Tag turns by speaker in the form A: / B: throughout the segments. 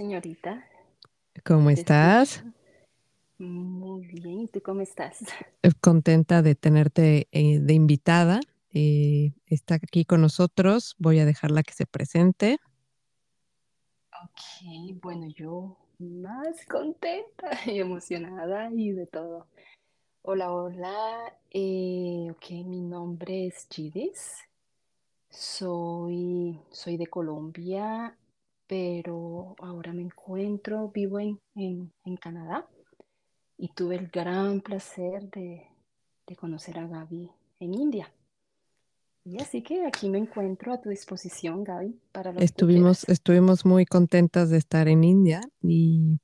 A: señorita.
B: ¿Cómo estás?
A: Muy bien, ¿y tú cómo estás?
B: Contenta de tenerte eh, de invitada. Eh, está aquí con nosotros. Voy a dejarla que se presente.
A: Ok, bueno, yo más contenta y emocionada y de todo. Hola, hola. eh, ok, mi nombre es Gidis. Soy, soy de Colombia, pero ahora me encuentro, vivo en, en, en Canadá y tuve el gran placer de, de conocer a Gaby en India. Y así que aquí me encuentro a tu disposición, Gaby, para
B: Estuvimos, estuvimos muy contentas de estar en India y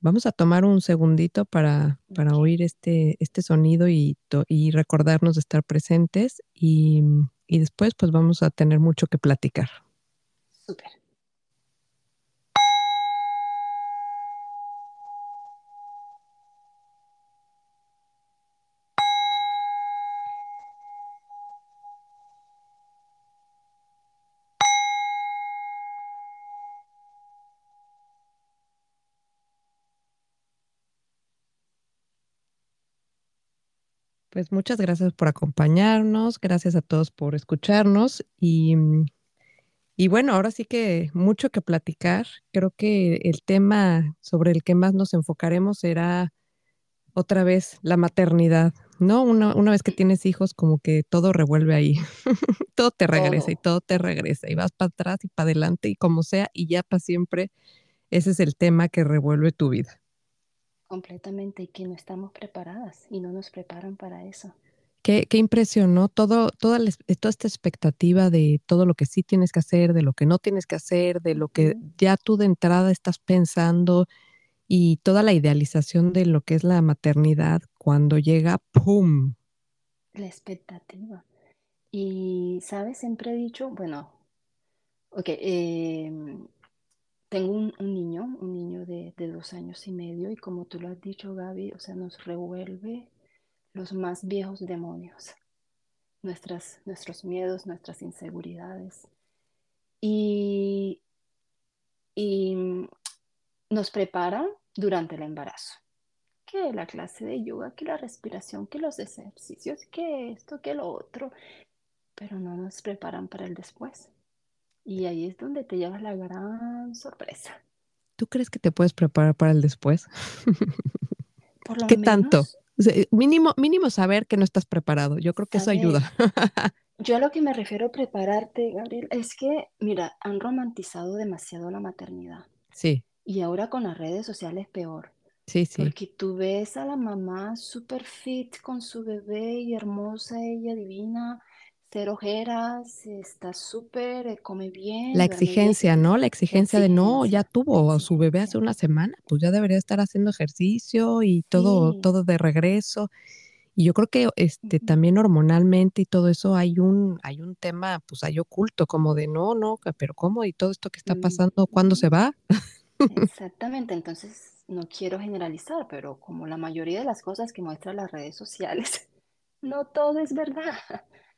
B: vamos a tomar un segundito para, para oír este, este sonido y, to- y recordarnos de estar presentes y, y después pues vamos a tener mucho que platicar.
A: súper.
B: Pues muchas gracias por acompañarnos, gracias a todos por escucharnos y Y bueno, ahora sí que mucho que platicar. Creo que el tema sobre el que más nos enfocaremos será otra vez la maternidad, ¿no? Una, una vez que tienes hijos, como que todo revuelve ahí, todo te regresa y
A: Todo,
B: todo te regresa y vas para atrás y para adelante y como sea y ya para siempre, ese es el tema que revuelve tu vida.
A: Completamente, y que no estamos preparadas y no nos preparan para eso.
B: Qué, qué impresión, ¿no? Todo, toda, la es- toda esta expectativa de todo lo que sí tienes que hacer, de lo que no tienes que hacer, de lo que ya tú de entrada estás pensando y toda la idealización de lo que es la maternidad cuando llega, ¡pum!
A: La expectativa. Y, ¿sabes? Siempre he dicho, bueno, ok, em, tengo un, niño, un niño de, dos años y medio, y como tú lo has dicho, Gaby, o sea, nos revuelve los más viejos demonios, nuestros miedos, nuestras inseguridades. Y, y nos prepara durante el embarazo. Que la clase de yoga, que la respiración, que los ejercicios, que esto, que lo otro, pero no nos preparan para el después. Y ahí es donde te llevas la gran sorpresa.
B: ¿Tú crees que te puedes preparar para el después?
A: Por lo
B: ¿Qué tanto?
A: menos,
B: O sea, mínimo, mínimo saber que no estás preparado. Yo creo que eso ayuda.
A: Yo a lo que me refiero a prepararte, Gabriel, es que, mira, han romantizado demasiado la maternidad.
B: Sí,
A: Y ahora con las redes sociales peor.
B: sí, sí.
A: Porque tú ves a la mamá super fit con su bebé y hermosa, ella divina, cero ojeras, está súper, eh, come
B: La
A: bien, bien.
B: exigencia, ¿no? La
A: La
B: exigencia de no, ya
A: la
B: tuvo a su bebé hace una semana, pues ya debería estar haciendo ejercicio y todo,
A: Sí.
B: todo de regreso. Y yo creo que este también hormonalmente y todo eso hay un, hay un tema, pues hay oculto, como de no, no, pero ¿cómo? Y todo esto que está pasando, ¿cuándo se va?
A: Exactamente, entonces no quiero generalizar, pero como la mayoría de las cosas que muestran las redes sociales, no todo es verdad.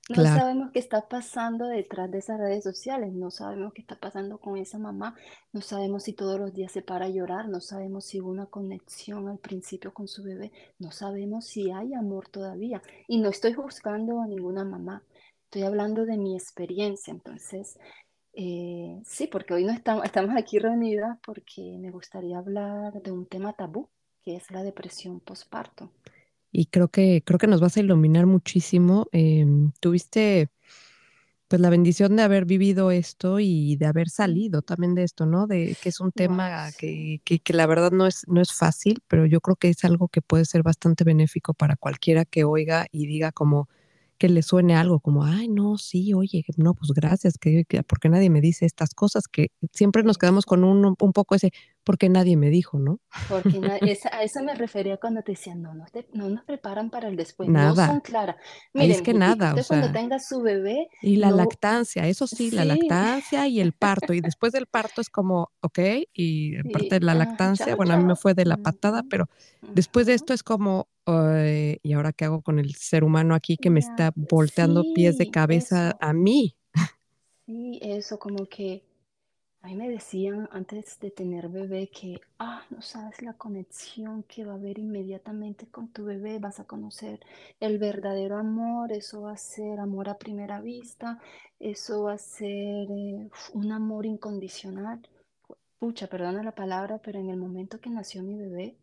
A: No
B: Claro.
A: sabemos qué está pasando detrás de esas redes sociales, no sabemos qué está pasando con esa mamá, no sabemos si todos los días se para a llorar, no sabemos si hubo una conexión al principio con su bebé, no sabemos si hay amor todavía. Y no estoy juzgando a ninguna mamá, estoy hablando de mi experiencia, entonces... Eh, sí, porque hoy no estamos, estamos aquí reunidas porque me gustaría hablar de un tema tabú, que es la depresión postparto.
B: Y creo que, creo que nos vas a iluminar muchísimo. Em, tuviste pues la bendición de haber vivido esto y de haber salido también de esto, ¿no? De que es un tema que, que la verdad no es, no es fácil, pero yo creo que es algo que puede ser bastante benéfico para cualquiera que oiga y diga como que le suene algo como, ay, no, sí, oye, no, pues gracias, que, que porque nadie me dice estas cosas, que siempre nos quedamos con un, un poco ese, porque nadie me dijo, ¿no?
A: Porque na- esa- a eso me refería cuando te decían, no, no, te- no nos preparan para el después, no son
B: Nada,
A: claras.
B: es que nada, o
A: usted cuando
B: sea,
A: tenga su bebé,
B: Y la
A: no,
B: lactancia, eso sí, la
A: sí,
B: lactancia y el parto. Y después del parto es como, ok, y en parte de
A: sí,
B: la
A: ah,
B: lactancia,
A: chao,
B: bueno, a mí me fue de la patada, pero después de esto es como, ¿y ahora qué hago con el ser humano aquí que me está volteando pies de
A: sí,
B: cabeza
A: eso,
B: a mí?
A: sí, eso como que... A mí me decían antes de tener bebé que, ah, no sabes la conexión que va a haber inmediatamente con tu bebé, vas a conocer el verdadero amor, eso va a ser amor a primera vista, eso va a ser eh, un amor incondicional. Pucha, perdona la palabra, pero en el momento que nació mi bebé,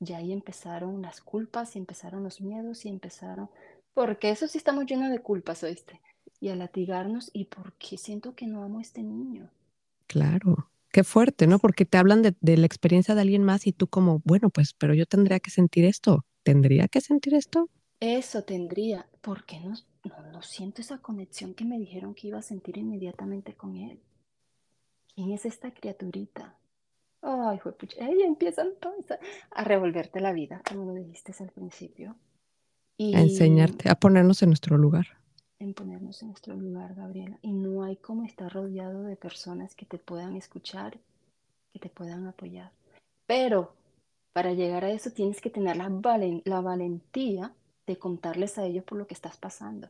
A: ya ahí empezaron las culpas y empezaron los miedos y empezaron, porque eso sí estamos llenos de culpas, ¿oíste? Y a latigarnos y porque siento que no amo a este niño.
B: Claro, qué fuerte, ¿no? Porque te hablan de, de, la experiencia de alguien más y tú como, bueno, pues, pero yo tendría que sentir esto. ¿Tendría que sentir esto?
A: Eso tendría. ¿Por qué no, no, no siento esa conexión que me dijeron que iba a sentir inmediatamente con él? ¿Quién es esta criaturita? Ay, pucha, ahí empiezan a revolverte la vida, como lo dijiste al principio.
B: Y... A enseñarte, a ponernos en nuestro lugar
A: en ponernos en nuestro lugar, Gabriela. Y no hay como estar rodeado de personas que te puedan escuchar, que te puedan apoyar. Pero para llegar a eso tienes que tener la, la valentía de contarles a ellos por lo que estás pasando.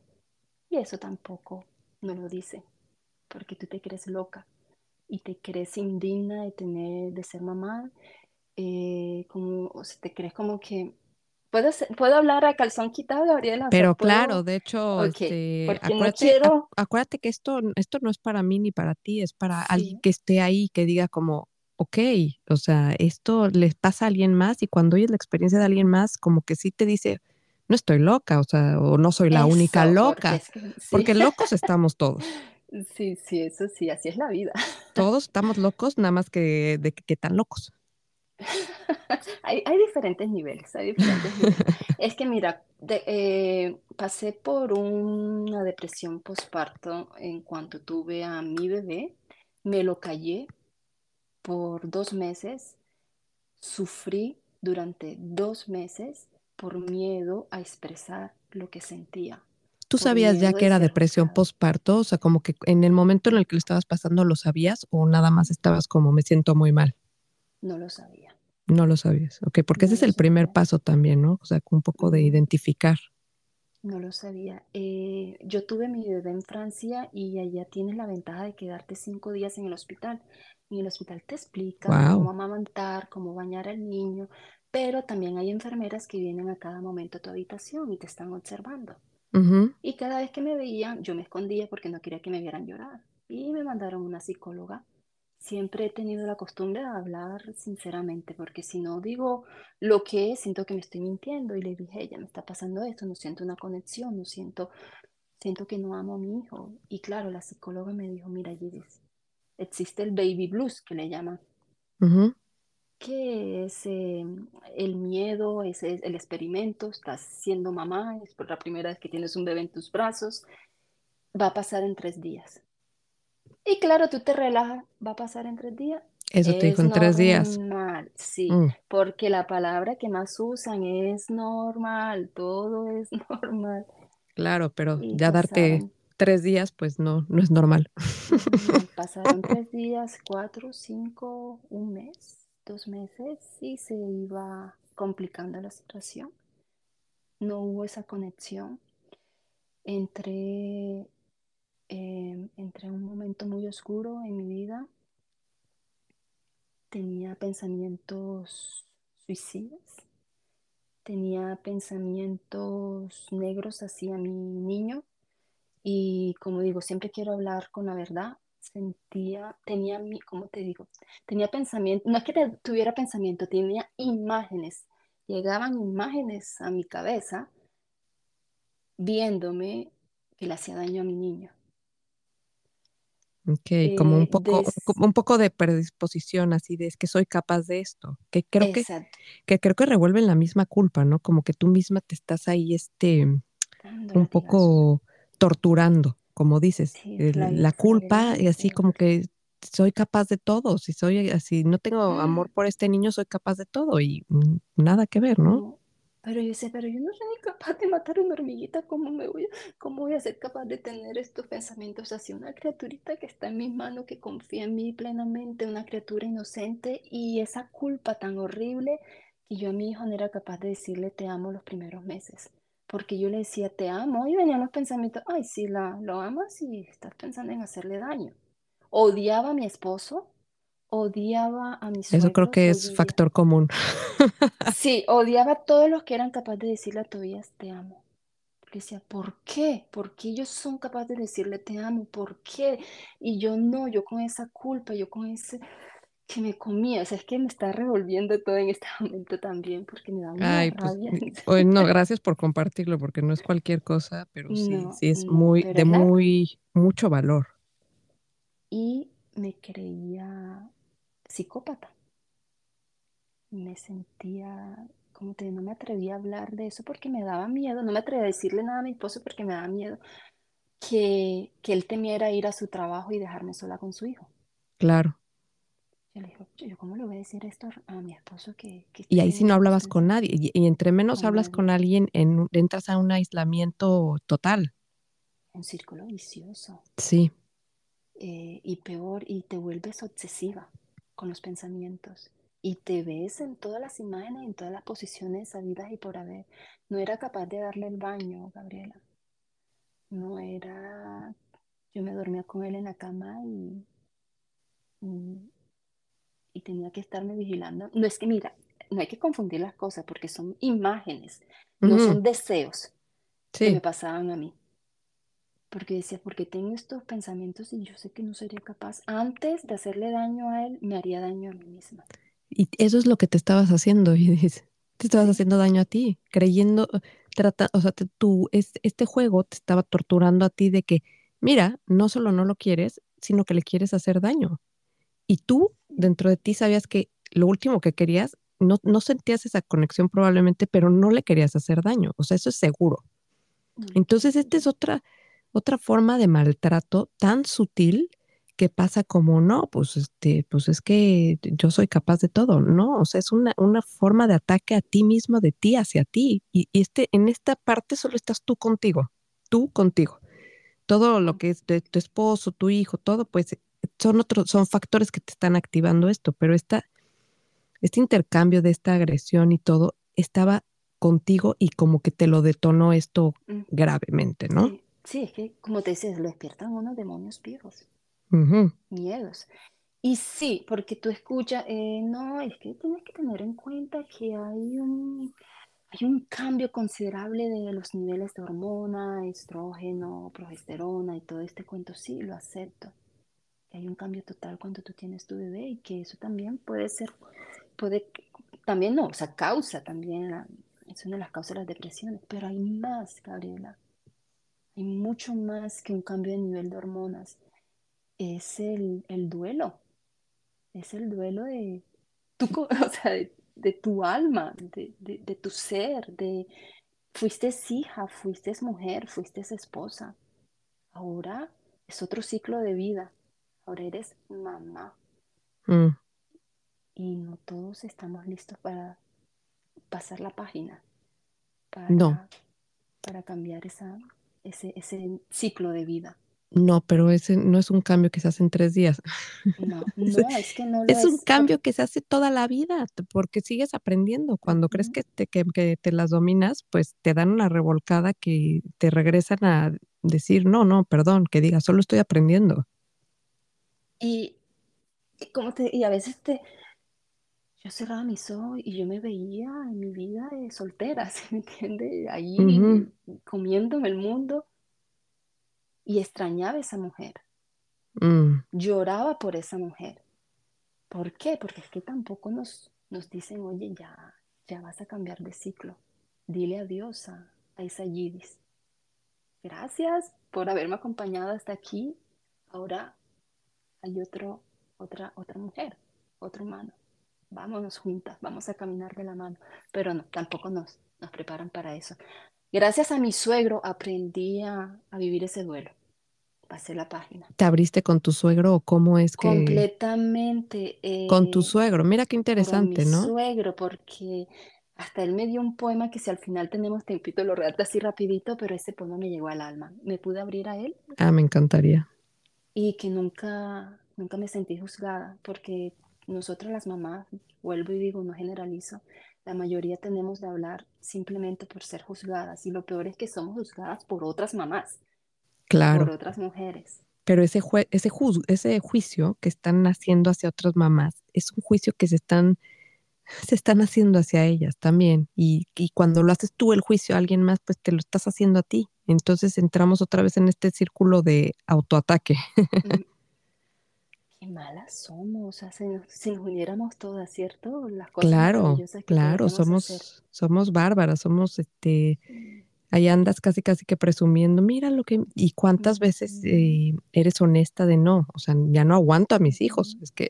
A: Y eso tampoco no lo dice, porque tú te crees loca y te crees indigna de tener, de ser mamá, eh, como, o sea, te crees como que ¿Puedo, ¿Puedo hablar a calzón quitado, Gabriela?
B: Pero claro, de hecho, este, acuérdate, acuérdate, que esto, esto no es para mí ni para ti, es para alguien que esté ahí, que diga como, ok, o sea, esto les pasa a alguien más y cuando oyes la experiencia de alguien más, como que sí te dice, no estoy loca, o sea, o no soy la única loca, porque, locos estamos todos.
A: Sí, sí, eso sí, así es la vida.
B: Todos estamos locos, nada más que de qué tan locos.
A: hay, hay, diferentes niveles, hay diferentes niveles. Es que mira, eh, pasé por una depresión postparto en cuanto tuve a mi bebé, me lo callé por dos meses, sufrí durante dos meses por miedo a expresar lo que sentía.
B: ¿Tú sabías ya que era depresión postparto? O sea, como que en el momento en el que lo estabas pasando, ¿lo sabías o nada más estabas como me siento muy mal?
A: No lo sabía.
B: No lo sabías, ok, porque ese es el primer paso también, ¿no? O sea, un poco de identificar.
A: No lo sabía. Eh, yo tuve mi bebé en Francia y allá tienes la ventaja de quedarte cinco días en el hospital. En el hospital te explican cómo amamantar, cómo bañar al niño, pero también hay enfermeras que vienen a cada momento a tu habitación y te están observando. Y cada vez que me veían, yo me escondía porque no quería que me vieran llorar. Y me mandaron una psicóloga siempre he tenido la costumbre de hablar sinceramente, porque si no digo lo que es, siento que me estoy mintiendo. Y le dije, ella me está pasando esto, no siento una conexión, no siento, siento que no amo a mi hijo. Y claro, la psicóloga me dijo, mira, Gidis, existe el baby blues, que le llaman, que es em, el miedo, es el experimento, estás siendo mamá, es por la primera vez que tienes un bebé en tus brazos, va a pasar en tres días. Y claro, tú te relajas, va a pasar en tres días.
B: Eso te dijo en tres días.
A: Normal, sí, mm. porque la palabra que más usan es normal, todo es normal.
B: Claro, pero ya darte tres días, pues no, no es normal.
A: Pasaron tres días, cuatro, cinco, un mes, dos meses, y se iba complicando la situación. No hubo esa conexión entre eh, entré en un momento muy oscuro en mi vida. Tenía pensamientos suicidas. Tenía pensamientos negros hacia mi niño. Y como digo, siempre quiero hablar con la verdad. Sentía, tenía, mi, ¿cómo te digo? Tenía pensamiento, no es que tuviera pensamiento, tenía imágenes. Llegaban imágenes a mi cabeza viéndome que le hacía daño a mi niño.
B: Ok, como un eh, poco, un poco de predisposición, así de es que soy capaz de esto, que creo que, que creo que revuelven la misma culpa, ¿no? Como que tú misma te estás ahí, este, un poco torturando, como dices, la, culpa y así como que soy capaz de todo, si soy así, no tengo amor por este niño, soy capaz de todo y mm, nada que ver, ¿no?
A: Pero yo sé, pero yo no soy ni capaz de matar una hormiguita, ¿cómo me voy a, cómo voy a ser capaz de tener estos pensamientos hacia una criaturita que está en mis manos, que confía en mí plenamente, una criatura inocente y esa culpa tan horrible que yo a mi hijo no era capaz de decirle te amo los primeros meses? Porque yo le decía te amo y venían los pensamientos, ay, sí, la, lo amas y estás pensando en hacerle daño. odiaba a mi esposo, odiaba a mis
B: Eso creo que es
A: odiaba...
B: factor común.
A: Sí, odiaba a todos los que eran capaces de decirle a Tobías, te amo. Porque decía, ¿por qué? ¿Por qué ellos son capaces de decirle te amo? ¿Por qué? Y yo no, yo con esa culpa, yo con ese que me comía. O sea, es que me está revolviendo todo en este momento también porque me da una
B: Ay, pues,
A: rabia.
B: hoy no, gracias por compartirlo, porque no es cualquier cosa, pero sí,
A: No,
B: sí es
A: no,
B: muy, de
A: la...
B: muy, mucho valor.
A: Y me creía psicópata. Me sentía, como te no me atrevía a hablar de eso porque me daba miedo. No me atrevía a decirle nada a mi esposo porque me daba miedo que, que él temiera ir a su trabajo y dejarme sola con su hijo.
B: Claro.
A: Yo le digo, yo cómo le voy a decir esto a mi esposo que, que
B: Y ahí sí no hablabas con nadie. Y, y entre menos
A: con
B: hablas con alguien, en, entras a un aislamiento total.
A: Un círculo vicioso.
B: Sí,
A: eh, y peor, y te vuelves obsesiva con los pensamientos. Y te ves en todas las imágenes, en todas las posiciones sabidas y por haber. No era capaz de darle el baño, Gabriela. No era... Yo me dormía con él en la cama y, y, y tenía que estarme vigilando. No es que, mira, no hay que confundir las cosas porque son imágenes, no son deseos que me pasaban a mí. Porque decía, porque tengo estos pensamientos y yo sé que no sería capaz. Antes de hacerle daño a él, me haría daño a mí misma.
B: Y eso es lo que te estabas haciendo, y dices, te estabas
A: Sí,
B: haciendo daño a ti, creyendo, trata, o sea, te- tú, es- este juego te estaba torturando a ti de que, mira, no solo no lo quieres, sino que le quieres hacer daño. Y tú, dentro de ti, sabías que lo último que querías, no, no sentías esa conexión probablemente, pero no le querías hacer daño. O sea, eso es seguro. Entonces, esta es otra, otra forma de maltrato tan sutil que pasa como, no, pues, este, pues es que yo soy capaz de todo, ¿no? O sea, es una, una forma de ataque a ti mismo, de ti hacia ti. Y, y este, en esta parte solo estás tú contigo, tú contigo. Todo lo que es de tu esposo, tu hijo, todo, pues son otros, son factores que te están activando esto, pero esta, este intercambio de esta agresión y todo estaba contigo y como que te lo detonó esto
A: Mm,
B: gravemente, ¿no?
A: Sí, sí, es que como te dices, lo despiertan unos demonios viejos, miedos. Y sí, porque tú escuchas, eh, no, es que tienes que tener en cuenta que hay un, hay un cambio considerable de los niveles de hormona, estrógeno, progesterona y todo este cuento. Sí, lo acepto. Que hay un cambio total cuando tú tienes tu bebé y que eso también puede ser, puede, también no, o sea, causa también, la- es una de las causas de las depresiones, pero hay más, Gabriela, hay mucho más que un cambio de nivel de hormonas. Es el, el duelo, es el duelo de tu, o sea, de, de tu alma, de, de, de tu ser, de fuiste hija, fuiste mujer, fuiste esposa. Ahora es otro ciclo de vida. Ahora eres mamá
B: mm,
A: y no todos estamos listos para pasar la página,
B: No,
A: para, para cambiar esa, ese, ese ciclo de vida.
B: no, pero ese no es un cambio que se hace en tres días.
A: No,
B: Es,
A: no, es que no lo
B: es un
A: es.
B: cambio que se hace toda la vida, porque sigues aprendiendo. Cuando crees que te, que, que te las dominas, pues te dan una revolcada que te regresan a decir, no, no, perdón, que digas, solo estoy aprendiendo.
A: Y, y como te, y a veces te, yo cerraba mis ojos y yo me veía en mi vida de soltera, ¿sí me entiendes?
B: Ujú,
A: Ahí comiéndome el mundo y extrañaba a esa mujer,
B: mm,
A: lloraba por esa mujer. ¿Por qué? Porque es que tampoco nos, nos dicen, oye, ya, ya vas a cambiar de ciclo. Dile adiós a, a esa Yidis. Gracias por haberme acompañado hasta aquí. Ahora hay otro, otra, otra mujer, otro humano. Vámonos juntas, vamos a caminar de la mano. Pero no, tampoco nos, nos preparan para eso. Gracias a mi suegro aprendí a, a vivir ese duelo. Pasé la página.
B: ¿Te abriste con tu suegro o cómo es que
A: Completamente
B: con tu
A: eh,
B: suegro? Mira qué
A: con mi
B: interesante, ¿no?
A: suegro, porque hasta él me dio un poema que si al final tenemos tiempito lo redacto así rapidito, pero ese poema me llegó al alma. Me pude abrir a él
B: Ah, me encantaría.
A: y que nunca, nunca me sentí juzgada, porque nosotras las mamás, vuelvo y digo, no generalizo, la mayoría tenemos de hablar simplemente por ser juzgadas y lo peor es que somos juzgadas por otras mamás, por
B: Claro.
A: otras mujeres.
B: pero ese, jue- ese, juz- ese juicio que están haciendo hacia otras mamás es un juicio que se están, se están haciendo hacia ellas también. Y, y cuando lo haces tú el juicio a alguien más, pues te lo estás haciendo a ti. Entonces entramos otra vez en este círculo de autoataque.
A: Malas somos, o sea, si nos, si nos uniéramos todas, ¿cierto? Las cosas
B: Claro,
A: que
B: claro,
A: hacer.
B: somos, somos bárbaras, somos este, ahí andas casi casi que presumiendo, mira lo que, y cuántas veces eh, eres honesta de no, o sea, ya no aguanto a mis hijos, es que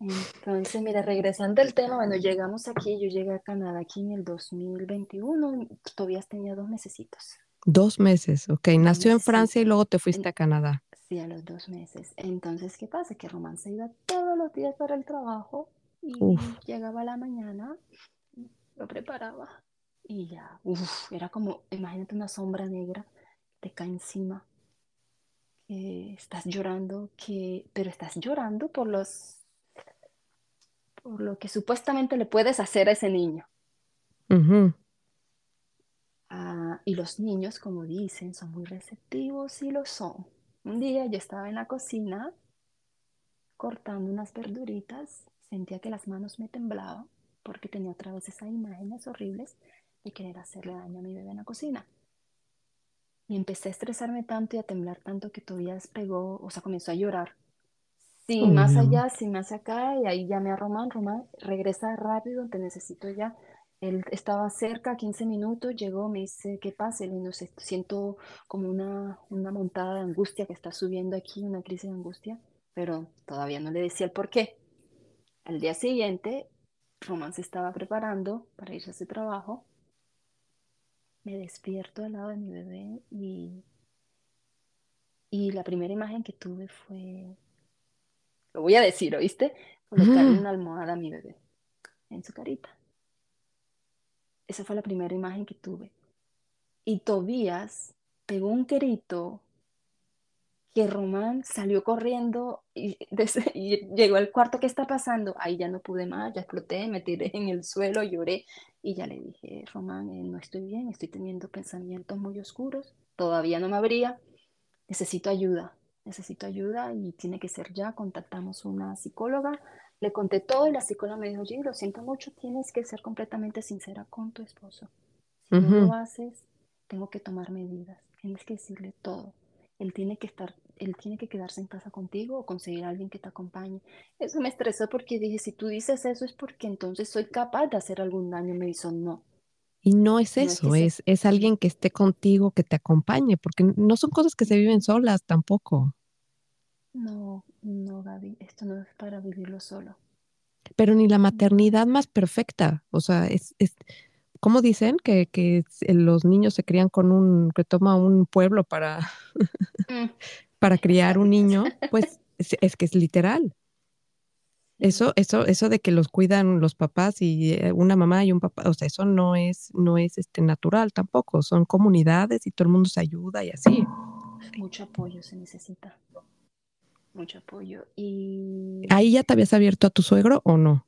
A: Entonces, mira, regresando al tema, bueno, llegamos aquí, yo llegué a Canadá aquí en el 2021, todavía tenía dos mesecitos,
B: dos meses, ok, nació en Francia y luego te fuiste a Canadá.
A: Sí, a los dos meses. Entonces, ¿qué pasa? Que Román se iba todos los días para el trabajo y
B: Uf,
A: llegaba a la mañana, lo preparaba y ya, uf, era como, imagínate una sombra negra, te cae encima, que estás llorando, que, pero estás llorando por los, por lo que supuestamente le puedes hacer a ese niño.
B: ujú,
A: Ah, y los niños, como dicen, son muy receptivos y lo son. Un día yo estaba en la cocina cortando unas verduritas, sentía que las manos me temblaban porque tenía otra vez esas imágenes horribles de querer hacerle daño a mi bebé en la cocina. Y empecé a estresarme tanto y a temblar tanto que Tobías pegó, o sea, comenzó a llorar.
B: Uy,
A: más
B: no.
A: allá, sin más acá, y ahí llamé a Román, Román, regresa rápido, te necesito ya. Él estaba cerca, 15 minutos, llegó, me dice, ¿qué pasa? Y no sé, siento como una, una montada de angustia que está subiendo aquí, una crisis de angustia, pero todavía no le decía el por qué. Al día siguiente, Román se estaba preparando para irse a su trabajo, me despierto al lado de mi bebé y, y la primera imagen que tuve fue, lo voy a decir, ¿oíste? Colocarle una almohada a mi bebé en su carita. Esa fue la primera imagen que tuve. Y Tobías pegó un grito que Román salió corriendo y, llegó al cuarto, ¿qué está pasando? Ahí ya no pude más, ya exploté, me tiré en el suelo, lloré y ya le dije, Román, eh, no estoy bien, estoy teniendo pensamientos muy oscuros, todavía no me abría, necesito ayuda, necesito ayuda y tiene que ser ya, contactamos una psicóloga, le conté todo y la psicóloga me dijo, oye, lo siento mucho, tienes que ser completamente sincera con tu esposo. Si no lo haces, tengo que tomar medidas, tienes que decirle todo. Él tiene que estar, él tiene que quedarse en casa contigo o conseguir a alguien que te acompañe. Eso me estresó porque dije, si tú dices eso es porque entonces soy capaz de hacer algún daño. Me hizo, no,
B: Y no es
A: no es que
B: eso,
A: se,
B: es, es alguien que esté contigo, que te acompañe, porque no son cosas que se viven solas tampoco.
A: No, no, Gaby, esto no es para vivirlo solo.
B: Pero ni la maternidad más perfecta, o sea, es, es ¿cómo dicen? Que, que s- los niños se crían con un, que toma un pueblo para,
A: Mm,
B: para criar un niño, pues es, es que es literal. Eso, eso, eso de que los cuidan los papás y eh, una mamá y un papá, o sea, eso no es, no es este natural tampoco. Son comunidades y todo el mundo se ayuda y así.
A: mucho apoyo se necesita, mucho apoyo. Y
B: ¿Ahí ya te habías abierto a tu suegro o no?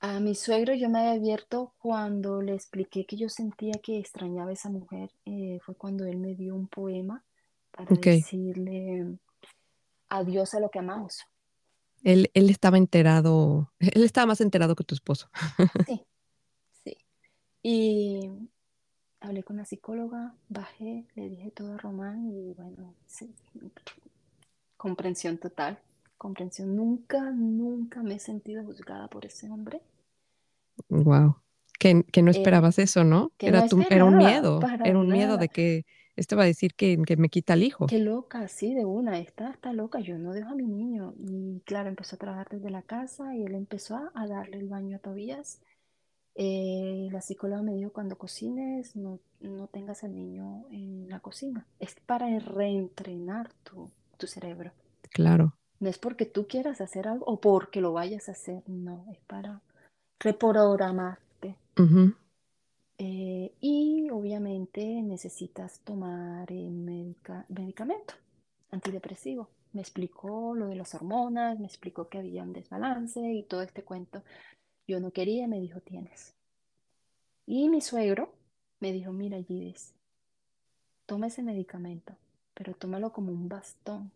A: a mi suegro yo me había abierto cuando le expliqué que yo sentía que extrañaba a esa mujer. eh, fue cuando él me dio un poema para decirle adiós a lo que amamos.
B: Él, él estaba enterado, él estaba más enterado que tu esposo.
A: Sí, sí. Y hablé con la psicóloga, bajé, le dije todo a Román y bueno, sí, comprensión total. Comprensión. Nunca, nunca me he sentido juzgada por ese hombre.
B: Wow. Que, que no
A: Eh,
B: esperabas eso, ¿no?
A: que no
B: Era tu, era un miedo, era un miedo de que esto va a decir que, que me quita el hijo.
A: Qué loca, sí, de una, está, está loca, yo no dejo a mi niño. Y claro, empezó a trabajar desde la casa y él empezó a, a darle el baño a Tobías. Eh, la psicóloga me dijo, cuando cocines, no, no tengas al niño en la cocina. Es para reentrenar tu, tu cerebro.
B: Claro.
A: No es porque tú quieras hacer algo o porque lo vayas a hacer, no, es para reprogramarte. Eh, y obviamente necesitas tomar eh, medica- medicamento antidepresivo. Me explicó lo de las hormonas, me explicó que había un desbalance y todo este cuento. Yo no quería, me dijo, tienes. Y mi suegro me dijo, mira, Gidis, toma ese medicamento, pero tómalo como un bastón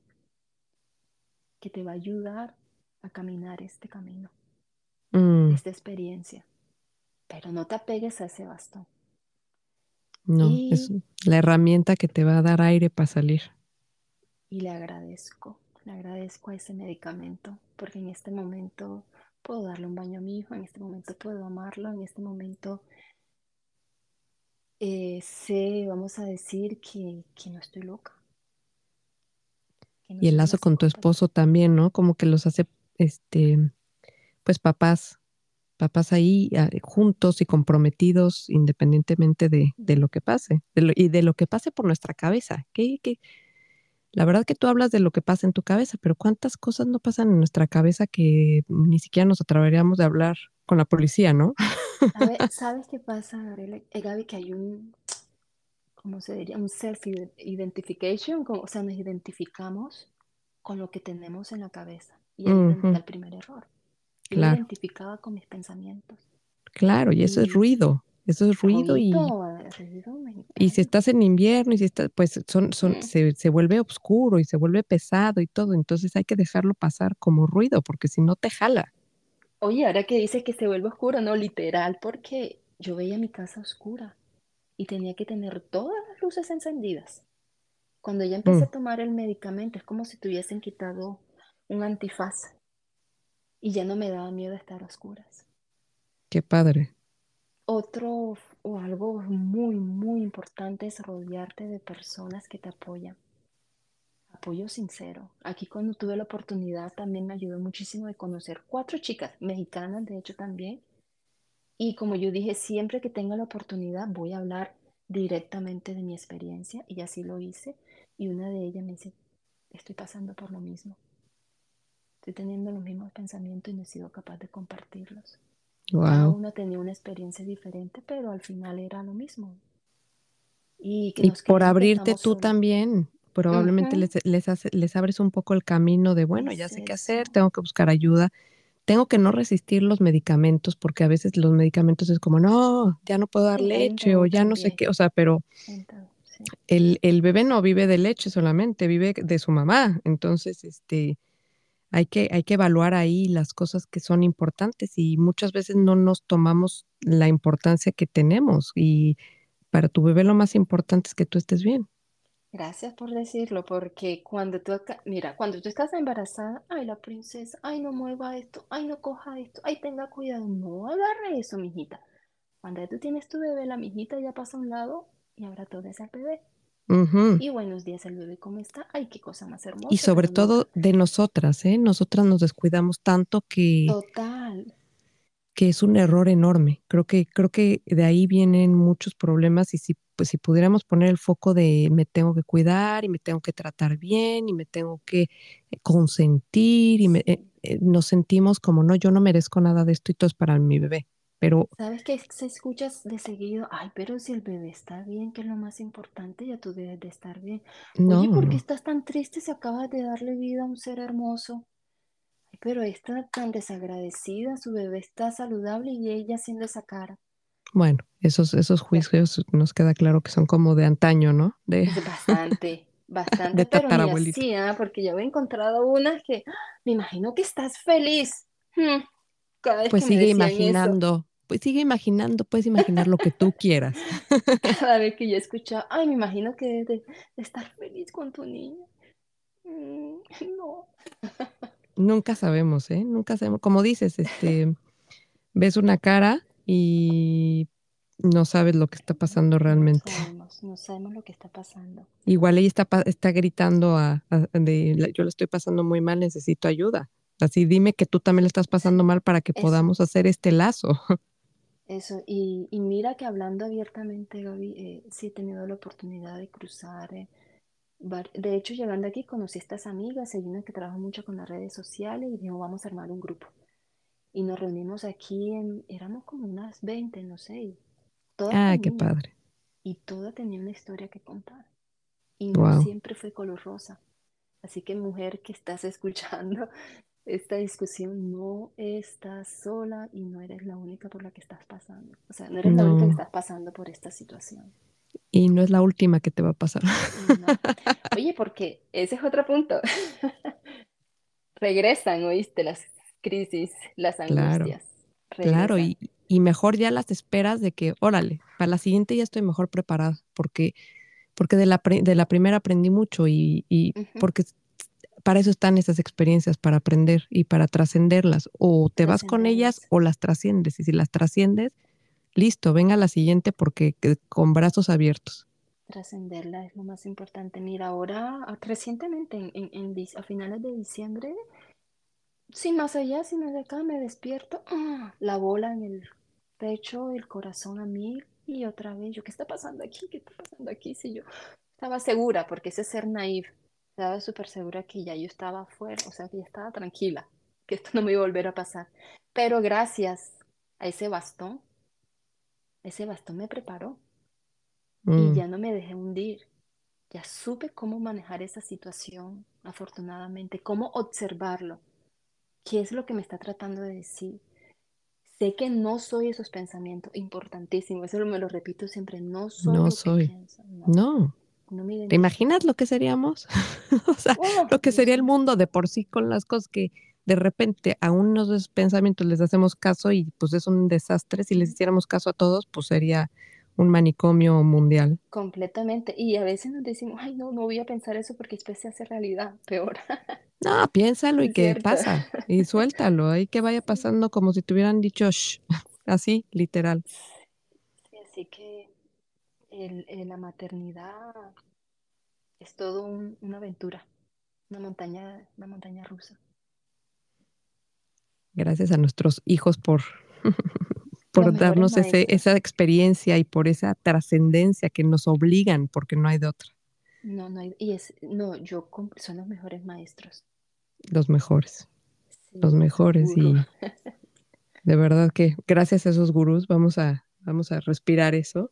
A: que te va a ayudar a caminar este camino,
B: Mm,
A: esta experiencia. Pero no te apegues a ese bastón.
B: no, es la herramienta que te va a dar aire para salir.
A: y le agradezco, le agradezco a ese medicamento, porque en este momento puedo darle un baño a mi hijo, en este momento puedo amarlo, en este momento eh, sé, vamos a decir, que, que no estoy loca,
B: Y el lazo con tu esposo también, ¿no? Como que los hace, este, pues papás, papás ahí ah, juntos y comprometidos independientemente de, de lo que pase de lo- y de lo que pase por nuestra cabeza. Que, que, la verdad que tú hablas de lo que pasa en tu cabeza, pero ¿cuántas cosas no pasan en nuestra cabeza que ni siquiera nos atreveríamos de hablar con la policía, ¿no?
A: ¿Sabe- ¿Sabes qué pasa, Gabriela? Eh, Gaby, que hay un, ¿cómo se diría? Un self-identification, o sea, nos identificamos con lo que tenemos en la cabeza. Y ahí es está
B: Ujú,
A: el primer error. Yo me
B: claro,
A: identificaba con mis pensamientos.
B: claro, y eso es
A: Y
B: ruido, eso es ruido y, y si estás en invierno y si estás, pues son, son,
A: Mm.
B: se, se vuelve oscuro y se vuelve pesado y todo, entonces hay que dejarlo pasar como ruido, porque si no te jala.
A: Oye, ahora que dices que se vuelve oscuro, no, literal, porque yo veía mi casa oscura y tenía que tener todas las luces encendidas. Cuando ya empecé
B: Mm,
A: a tomar el medicamento, es como si tuviesen quitado un antifaz y ya no me daba miedo estar a oscuras.
B: qué padre.
A: Otro o algo muy, muy importante es rodearte de personas que te apoyan. Apoyo sincero. Aquí cuando tuve la oportunidad también me ayudó muchísimo de conocer cuatro chicas mexicanas, de hecho también. Y como yo dije, siempre que tenga la oportunidad voy a hablar directamente de mi experiencia y así lo hice. Y una de ellas me dice, estoy pasando por lo mismo. Estoy teniendo los mismos pensamientos y no he sido capaz de compartirlos. Cada
B: Wow.
A: una tenía una experiencia diferente, pero al final era lo mismo. Y que
B: Y por abrirte tú
A: solos.
B: también, probablemente les, les, hace- les abres un poco el camino de, bueno, ya sé qué hacer, tengo que buscar ayuda, tengo que no resistir los medicamentos, porque a veces los medicamentos es como, no, ya no puedo dar
A: Sí,
B: leche o ya no sé qué, o sea, pero
A: sí.
B: el, el bebé no vive de leche solamente, vive de su mamá, entonces, este, hay que, hay que evaluar ahí las cosas que son importantes y muchas veces no nos tomamos la importancia que tenemos y para tu bebé lo más importante es que tú estés bien.
A: Gracias por decirlo, porque cuando tú, acá- mira, cuando tú estás embarazada, ay, la princesa, ay, no mueva esto, ay, no coja esto, ay, tenga cuidado, no agarre eso, mijita. Cuando ya tú tienes tu bebé, la mijita ya pasa a un lado y ahora todo es el bebé.
B: Ujú.
A: Y buenos días, el bebé, ¿cómo está? Ay, qué cosa más
B: Y
A: hermosa,
B: sobre
A: pero nunca.
B: todo de nosotras, ¿eh? Nosotras nos descuidamos tanto que,
A: Total,
B: que es un error enorme. Creo que, creo que de ahí vienen muchos problemas y si, pues, si pudiéramos poner el foco de me tengo que cuidar y me tengo que tratar bien y me tengo que eh, consentir y me, eh, eh, nos sentimos como, no, yo no merezco nada de esto y todo es para mi bebé. Pero
A: ¿Sabes qué se escuchas de seguido? Ay, pero si el bebé está bien, que es lo más importante, ya tú debes de estar bien.
B: no,
A: Oye, ¿por qué estás tan triste si acabas de darle vida a un ser hermoso? Ay, pero está tan desagradecida, su bebé está saludable y ella haciendo esa cara.
B: Bueno, esos, esos juicios nos queda claro que son como de antaño, ¿no? De,
A: es bastante,
B: de
A: bastante, pero ni así, ¿ah? Porque yo he encontrado unas que ¡ah! me imagino que estás feliz. Hmm, Cada vez
B: Pues
A: que me
B: sigue
A: eso,
B: imaginando, pues sigue imaginando, puedes imaginar lo que tú quieras.
A: cada vez que yo escuchaba, ay, me imagino que de, de estar feliz con tu niña. Mm, no.
B: Nunca sabemos, ¿eh? Nunca sabemos. Como dices, este, ves una cara y no sabes lo que está pasando
A: No
B: realmente.
A: sabemos, no sabemos lo que está pasando.
B: Igual ella está, está gritando a, a- de, "La- yo la estoy pasando muy mal, necesito ayuda. Así dime que tú también la estás pasando mal para que
A: eso.
B: podamos hacer este lazo.
A: Eso, y, y mira que hablando abiertamente, Gaby, eh, sí he tenido la oportunidad de cruzar. eh, de hecho, llegando aquí conocí a estas amigas, hay una que trabaja mucho con las redes sociales y dijo, vamos a armar un grupo. Y nos reunimos aquí, en, éramos como unas 20 no sé, todas
B: Ah, qué padre.
A: y todas tenían una historia que contar. Y no siempre fue color rosa. Así que mujer que estás escuchando esta discusión, no estás sola y no eres la única por la que estás pasando. O sea, no eres la única que estás pasando por esta situación.
B: Y no es la última que te va a pasar.
A: No. Oye, porque ese es otro punto. Regresan, ¿oíste? Las crisis, las
B: Claro,
A: angustias.
B: claro.
A: Regresan.
B: Y, y mejor ya las esperas de que, órale, para la siguiente ya estoy mejor preparada, porque, porque de la, de la primera aprendí mucho y, y porque para eso están esas experiencias, para aprender y para trascenderlas. O te vas con ellas o las trasciendes. Y si las trasciendes, listo, venga la siguiente porque que- con brazos abiertos.
A: Trascenderla es lo más importante. Mira, ahora, ah, recientemente, en, en- a finales de diciembre, sin más allá, sin más acá, me despierto, ¡ah! la bola en el pecho, el corazón a mil, y otra vez, yo, ¿qué está pasando aquí? ¿Qué está pasando aquí? Si yo estaba segura, porque ese ser naive, estaba súper segura que ya yo estaba afuera, o sea, que ya estaba tranquila, que esto no me iba a volver a pasar. Pero gracias a ese bastón, ese bastón me preparó y
B: Mm,
A: ya no me dejé hundir. Ya supe cómo manejar esa situación, afortunadamente, cómo observarlo, qué es lo que me está tratando de decir. Sé que no soy esos pensamientos, importantísimo, eso me lo repito siempre, no soy
B: no
A: lo que
B: soy.
A: pienso, no,
B: No.
A: no
B: ¿Te imaginas lo que seríamos? o sea,
A: Oh,
B: lo que sería el mundo de por sí con las cosas que de repente a unos pensamientos les hacemos caso y pues es un desastre. Si les hiciéramos caso a todos, pues sería un manicomio mundial.
A: completamente. Y a veces nos decimos, ay, no, no voy a pensar eso porque después se hace realidad, peor.
B: No, piénsalo y que pasa y suéltalo, ahí que vaya pasando como si te hubieran dicho "Shh", así, literal.
A: sí, así que el- el- la maternidad es todo un- una aventura, una montaña, una montaña rusa.
B: Gracias a nuestros hijos por, por darnos ese, esa experiencia y por esa trascendencia que nos obligan, porque no hay de otra,
A: No, no hay, y es, no, yo son los mejores maestros.
B: los mejores,
A: Sí,
B: los mejores y de verdad que gracias a esos gurús vamos a, vamos a respirar eso.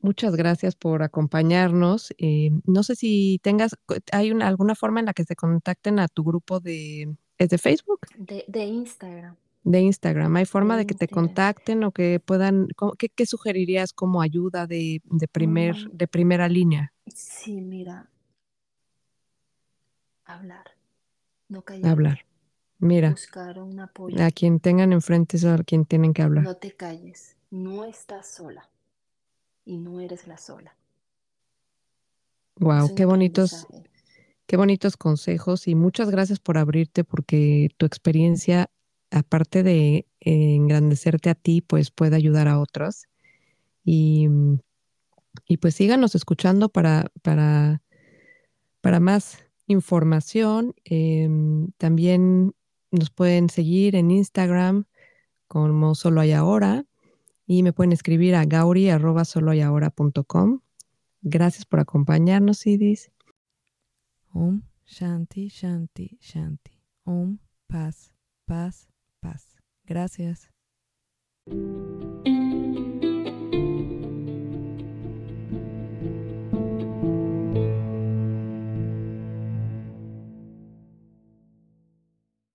B: Muchas gracias por acompañarnos. Eh, no sé si tengas, hay una, alguna forma en la que se contacten a tu grupo de, ¿es de Facebook?
A: De, de Instagram,
B: De Instagram. ¿Hay forma de que te contacten o que puedan, qué, qué sugerirías como ayuda de, de primer,
A: Mm,
B: de primera línea?
A: sí, mira, hablar, no callarme,
B: Hablar. Mira,
A: buscar un apoyo.
B: a quien tengan enfrente es a quien tienen que hablar.
A: No te calles, no estás sola y no eres la sola.
B: Wow, qué bonitos, qué bonitos consejos y muchas gracias por abrirte porque tu experiencia, aparte de eh, engrandecerte a ti, pues puede ayudar a otros. Y, y pues síganos escuchando para, para, para más información. Em, también nos pueden seguir en Instagram como solo hay ahora y me pueden escribir a gauri.soloyahora.com. Gracias por acompañarnos, Idis.
C: Om Shanti, Shanti, Shanti. Om Paz, Paz, Paz. Gracias.